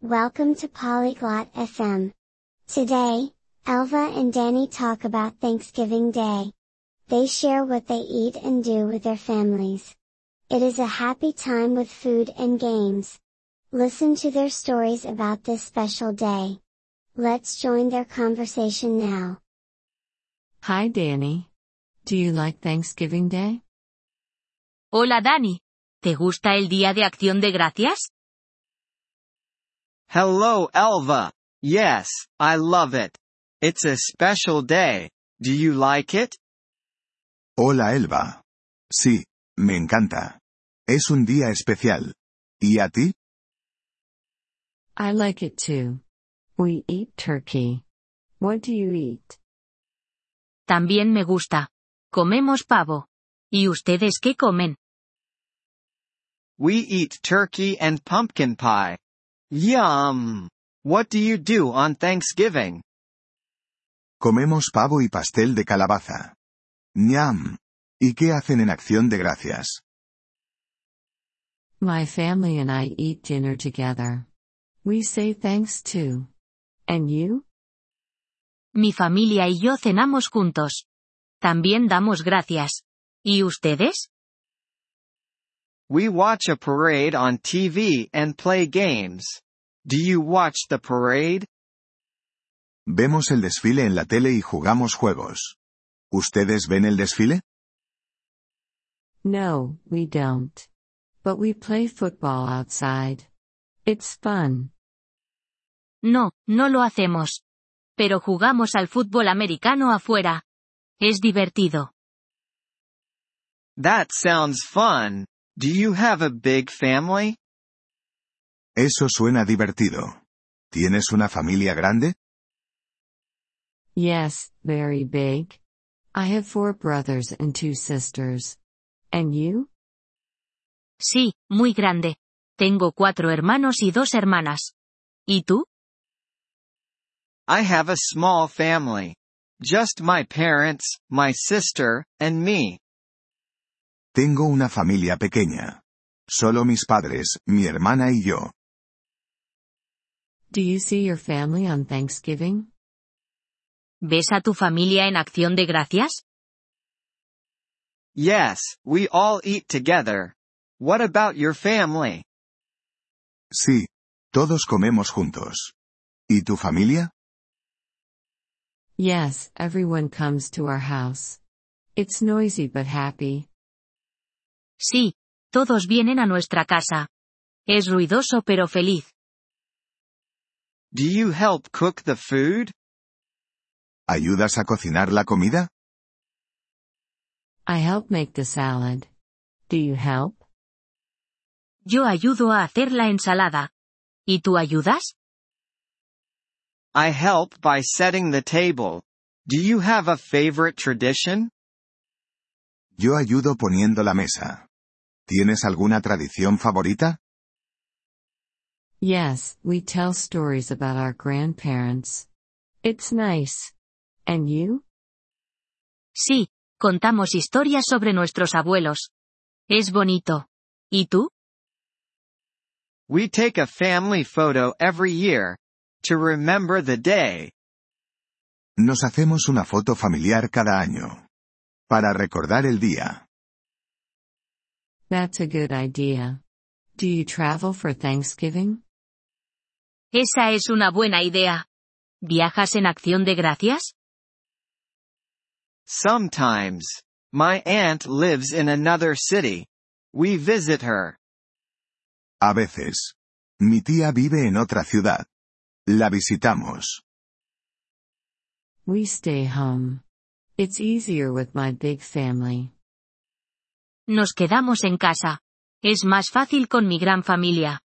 Welcome to Polyglot FM. Today, Elva and Danny talk about Thanksgiving Day. They share what they eat and do with their families. It is a happy time with food and games. Listen to their stories about this special day. Let's join their conversation now. Hi Danny. Do you like Thanksgiving Day? Hola Danny. ¿Te gusta el Día de Acción de Gracias? Hello Elva. Yes, I love it. It's a special day. Do you like it? Hola Elva. Sí, me encanta. Es un día especial. ¿Y a ti? I like it too. We eat turkey. What do you eat? También me gusta. Comemos pavo. ¿Y ustedes qué comen? We eat turkey and pumpkin pie. Yum! What do you do on Thanksgiving? Comemos pavo y pastel de calabaza. ¡Ñam! ¿Y qué hacen en acción de gracias? My family and I eat dinner together. We say thanks too. And you? Mi familia y yo cenamos juntos. También damos gracias. ¿Y ustedes? We watch a parade on TV and play games. Do you watch the parade? Vemos el desfile en la tele y jugamos juegos. ¿Ustedes ven el desfile? No, we don't. But we play football outside. It's fun. No, no lo hacemos. Pero jugamos al fútbol americano afuera. Es divertido. That sounds fun. Do you have a big family? Eso suena divertido. ¿Tienes una familia grande? Yes, very big. I have four brothers and two sisters. And you? Sí, muy grande. Tengo cuatro hermanos y dos hermanas. ¿Y tú? I have a small family. Just my parents, my sister, and me. Tengo una familia pequeña. Solo mis padres, mi hermana y yo. Do you see your family on Thanksgiving? ¿Ves a tu familia en acción de gracias? Yes, we all eat together. What about your family? Sí, todos comemos juntos. ¿Y tu familia? Yes, everyone comes to our house. It's noisy but happy. Sí, todos vienen a nuestra casa. Es ruidoso pero feliz. Do you help cook the food? ¿Ayudas a cocinar la comida? I help make the salad. Do you help? Yo ayudo a hacer la ensalada. ¿Y tú ayudas? I help by setting the table. Do you have a favorite tradition? Yo ayudo poniendo la mesa. ¿Tienes alguna tradición favorita? Yes, we tell stories about our grandparents. It's nice. And you? Sí, contamos historias sobre nuestros abuelos. Es bonito. ¿Y tú? We take a family photo every year. To remember the day. Nos hacemos una foto familiar cada año. Para recordar el día. That's a good idea. Do you travel for Thanksgiving? Esa es una buena idea. ¿Viajas en acción de gracias? Sometimes. My aunt lives in another city. We visit her. A veces. Mi tía vive en otra ciudad. La visitamos. We stay home. It's easier with my big family. Nos quedamos en casa. Es más fácil con mi gran familia.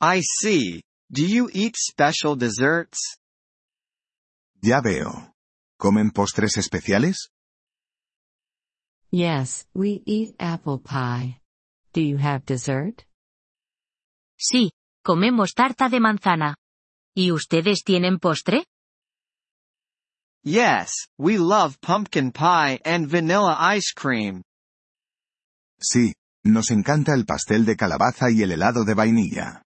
I see. Do you eat special desserts? Ya veo. ¿Comen postres especiales? Yes, we eat apple pie. Do you have dessert? Sí, comemos tarta de manzana. ¿Y ustedes tienen postre? Yes, we love pumpkin pie and vanilla ice cream. Sí, nos encanta el pastel de calabaza y el helado de vainilla.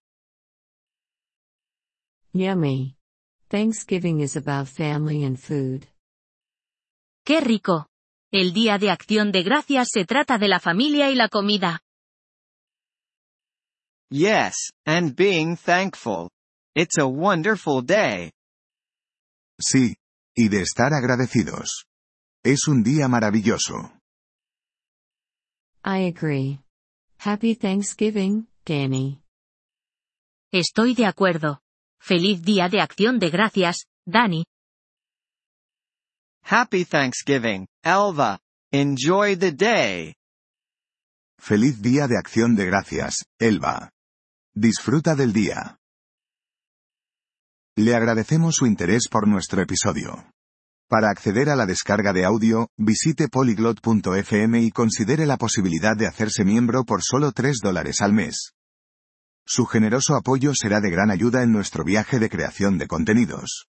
Yummy. Thanksgiving is about family and food. ¡Qué rico! El Día de Acción de Gracias se trata de la familia y la comida. Yes, and being thankful. It's a wonderful day. Sí, y de estar agradecidos. Es un día maravilloso. I agree. Happy Thanksgiving, Danny. Estoy de acuerdo. Feliz Día de Acción de Gracias, Dani. Happy Thanksgiving, Elva. Enjoy the day. Feliz Día de Acción de Gracias, Elba. Disfruta del día. Le agradecemos su interés por nuestro episodio. Para acceder a la descarga de audio, visite polyglot.fm y considere la posibilidad de hacerse miembro por solo 3 dólares al mes. Su generoso apoyo será de gran ayuda en nuestro viaje de creación de contenidos.